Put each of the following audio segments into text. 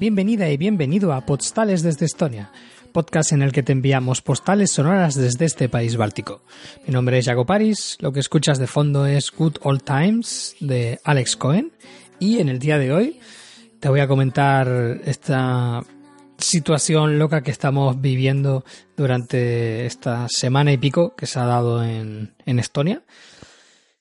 Bienvenida y bienvenido a Postales desde Estonia, podcast en el que te enviamos postales sonoras desde este país báltico. Mi nombre es Jago Paris, lo que escuchas de fondo es Good Old Times de Alex Cohen y en el día de hoy te voy a comentar esta situación loca que estamos viviendo durante esta semana y pico que se ha dado en Estonia.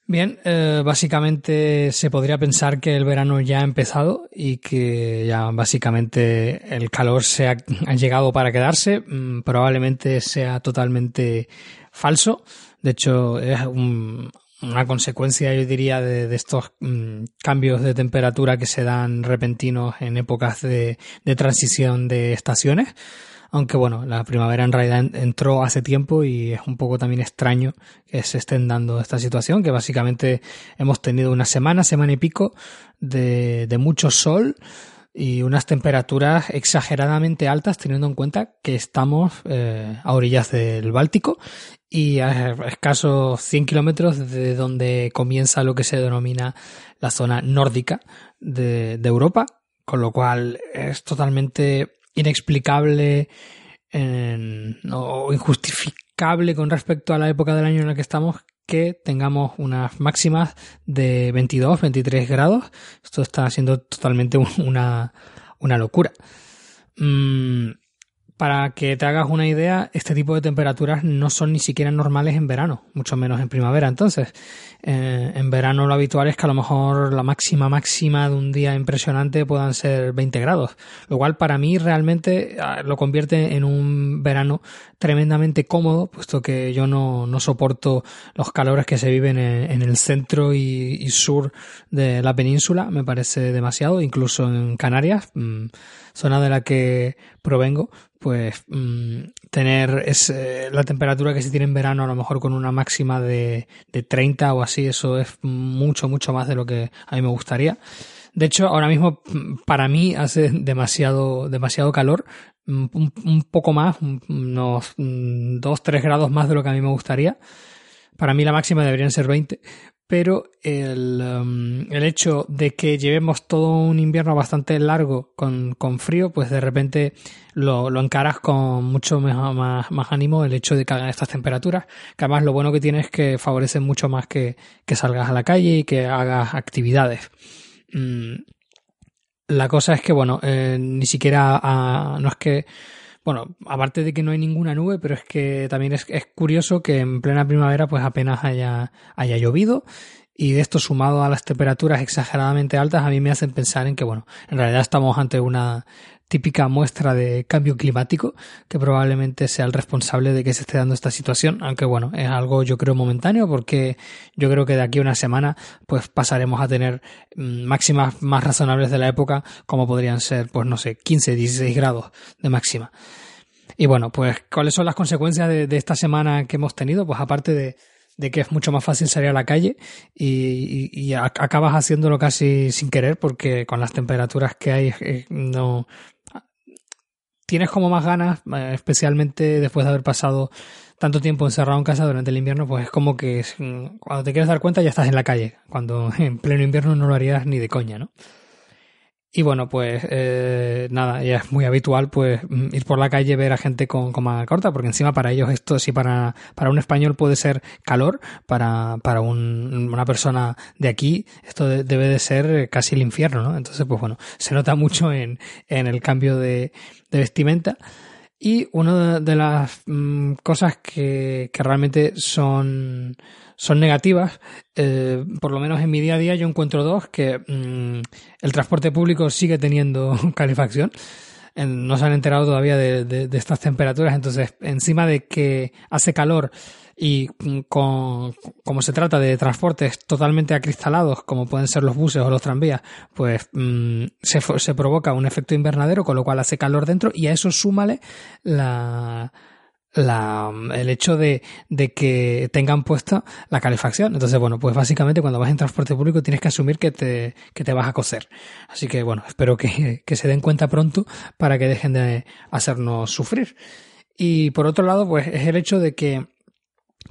Bien, eh, básicamente se podría pensar que el verano ya ha empezado y que ya básicamente el calor se ha, llegado para quedarse. Mm, probablemente sea totalmente falso. De hecho, es una consecuencia, yo diría, de, estos mm, cambios de temperatura que se dan repentinos en épocas de transición de estaciones aunque bueno, la primavera en realidad entró hace tiempo y es un poco también extraño que se estén dando esta situación, que básicamente hemos tenido una semana, semana y pico de, de mucho sol y unas temperaturas exageradamente altas teniendo en cuenta que estamos eh, a orillas del Báltico y a escasos 100 kilómetros de donde comienza lo que se denomina la zona nórdica de, de Europa, con lo cual es totalmente inexplicable o injustificable con respecto a la época del año en la que estamos que tengamos unas máximas de 22, 23 grados. Esto está siendo totalmente una, una locura. Mm, para que te hagas una idea, este tipo de temperaturas no son ni siquiera normales en verano, mucho menos en primavera. Entonces, eh, en verano lo habitual es que a lo mejor la máxima máxima de un día impresionante puedan ser 20 grados, lo cual para mí realmente ah, lo convierte en un verano tremendamente cómodo, puesto que yo no, no soporto los calores que se viven en, el centro y, sur de la península, me parece demasiado, incluso en Canarias, mm, zona de la que provengo, pues mm, tener ese, la temperatura que se tiene en verano a lo mejor con una máxima de, de 30 o así, eso es mucho, mucho más de lo que a mí me gustaría. De hecho, ahora mismo para mí hace demasiado, demasiado calor, un, un poco más, unos 2-3 grados más de lo que a mí me gustaría. Para mí la máxima deberían ser 20, pero el, um, el, hecho de que llevemos todo un invierno bastante largo con, con frío, pues de repente lo, lo encaras con mucho más, más, ánimo el hecho de que hagan estas temperaturas, que además lo bueno que tiene es que favorecen mucho más que, que salgas a la calle y que hagas actividades. Mm, la cosa es que, bueno, eh, ni siquiera ah, no es que bueno, aparte de que no hay ninguna nube, pero es que también es, curioso que en plena primavera pues apenas haya, haya llovido y de esto sumado a las temperaturas exageradamente altas a mí me hacen pensar en que bueno, en realidad estamos ante una típica muestra de cambio climático que probablemente sea el responsable de que se esté dando esta situación, aunque bueno, es algo yo creo momentáneo porque yo creo que de aquí a una semana pues pasaremos a tener mm, máximas más razonables de la época como podrían ser pues no sé, 15, 16 grados de máxima. Y bueno, pues ¿cuáles son las consecuencias de, esta semana que hemos tenido? Pues aparte de, de que es mucho más fácil salir a la calle y, acabas haciéndolo casi sin querer porque con las temperaturas que hay eh, no tienes como más ganas, eh, especialmente después de haber pasado tanto tiempo encerrado en casa durante el invierno, pues es como que mm, cuando te quieres dar cuenta ya estás en la calle, cuando en pleno invierno no lo harías ni de coña, ¿no? Y bueno, pues eh, nada, ya es muy habitual pues mm, ir por la calle ver a gente con coma corta, porque encima para ellos esto sí para, para un español puede ser calor, para, para un, una persona de aquí esto debe de ser casi el infierno, ¿no? Entonces, pues bueno, se nota mucho en, en el cambio de, de vestimenta. Y una de las mm, cosas que, que, realmente son, son negativas, eh, por lo menos en mi día a día yo encuentro dos, que mm, el transporte público sigue teniendo calefacción. no se han enterado todavía de, de, estas temperaturas, entonces encima de que hace calor y mm, con, como se trata de transportes totalmente acristalados, como pueden ser los buses o los tranvías, pues mm, se, se, provoca un efecto invernadero, con lo cual hace calor dentro y a eso súmale la, la, el hecho de, de, que tengan puesta la calefacción. Entonces, bueno, pues básicamente cuando vas en transporte público tienes que asumir que te, que te vas a cocer. Así que, bueno, espero que, que se den cuenta pronto para que dejen de hacernos sufrir. Y por otro lado, pues es el hecho de que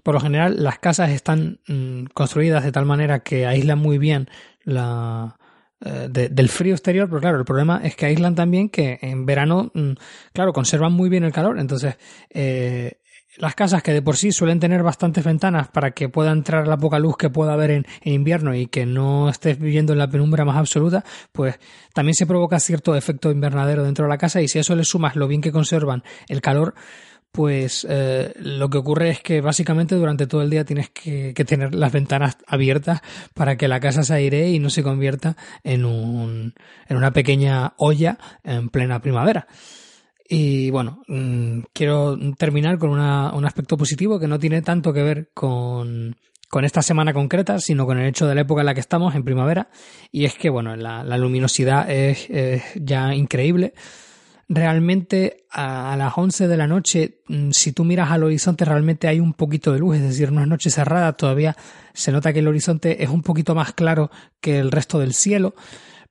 por lo general, las casas están mm, construidas de tal manera que aíslan muy bien la, eh, del frío exterior, pero claro, el problema es que aíslan también que en verano, mm, claro, conservan muy bien el calor. Entonces, eh, las casas que de por sí suelen tener bastantes ventanas para que pueda entrar la poca luz que pueda haber en, en, invierno y que no estés viviendo en la penumbra más absoluta, pues también se provoca cierto efecto invernadero dentro de la casa y si a eso le sumas lo bien que conservan el calor, pues eh, lo que ocurre es que básicamente durante todo el día tienes que, tener las ventanas abiertas para que la casa se aire y no se convierta en, un, en una pequeña olla en plena primavera. Y bueno, mm, quiero terminar con una, un aspecto positivo que no tiene tanto que ver con, con esta semana concreta, sino con el hecho de la época en la que estamos, en primavera. Y es que, bueno, la, luminosidad es ya increíble realmente a, las 11 de la noche, mm, si tú miras al horizonte, realmente hay un poquito de luz, es decir, no es noche cerrada, todavía se nota que el horizonte es un poquito más claro que el resto del cielo,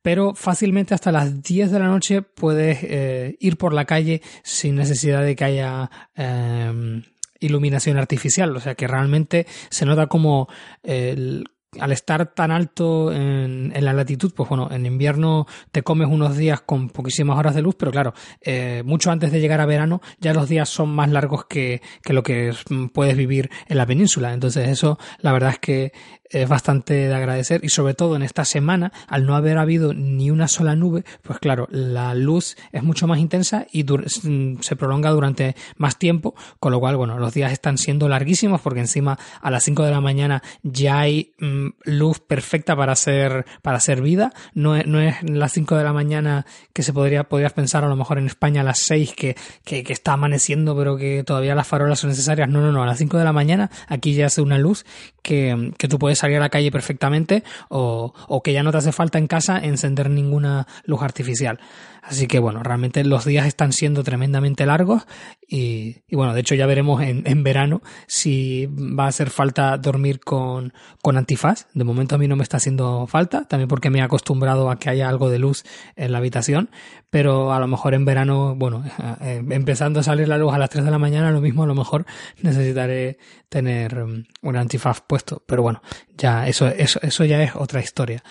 pero fácilmente hasta las 10 de la noche puedes eh, ir por la calle sin necesidad de que haya em, iluminación artificial, o sea que realmente se nota como el al estar tan alto en, la latitud, pues bueno, en invierno te comes unos días con poquísimas horas de luz, pero claro, eh, mucho antes de llegar a verano ya los días son más largos que, que lo que puedes vivir en la península. Entonces eso, la verdad es que es bastante de agradecer y sobre todo en esta semana, al no haber habido ni una sola nube, pues claro, la luz es mucho más intensa y mm, se prolonga durante más tiempo, con lo cual, bueno, los días están siendo larguísimos porque encima a las 5 de la mañana ya hay mm, luz perfecta para ser, para ser vida, no es, no es las 5 de la mañana que se podría, podrías pensar a lo mejor en España a las 6 que, que, que está amaneciendo pero que todavía las farolas son necesarias, no, no, no, a las 5 de la mañana aquí ya hace una luz que, que tú puedes salir a la calle perfectamente o, o que ya no te hace falta en casa encender ninguna luz artificial. Así que bueno, realmente los días están siendo tremendamente largos y, y bueno, de hecho ya veremos en, en, verano si va a hacer falta dormir con, con antifaz. De momento a mí no me está haciendo falta, también porque me he acostumbrado a que haya algo de luz en la habitación, pero a lo mejor en verano, bueno, eh, empezando a salir la luz a las 3 de la mañana, lo mismo a lo mejor necesitaré tener um, un antifaz puesto, pero bueno, ya eso, eso, eso ya es otra historia.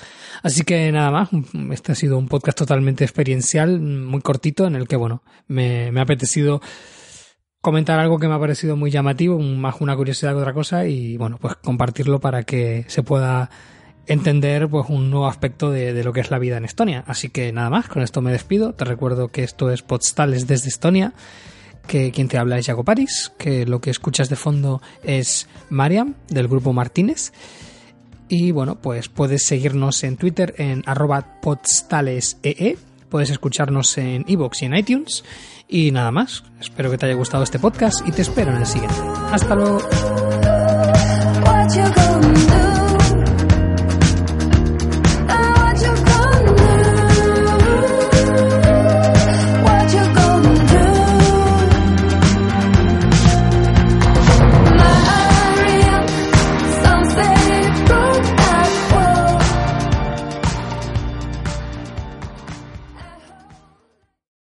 Así que nada más, este ha sido un podcast totalmente experiencial, muy cortito, en el que, bueno, me, me ha apetecido comentar algo que me ha parecido muy llamativo, más una curiosidad que otra cosa, y bueno, pues compartirlo para que se pueda entender pues un nuevo aspecto de, lo que es la vida en Estonia. Así que nada más, con esto me despido. Te recuerdo que esto es Postales desde Estonia, que quien te habla es Jaco Paris, que lo que escuchas de fondo es Mariam del grupo Martínez. Y bueno, pues puedes seguirnos en Twitter en arroba postalesee, puedes escucharnos en iVoox y en iTunes. Y nada más, espero que te haya gustado este podcast y te espero en el siguiente. Hasta luego.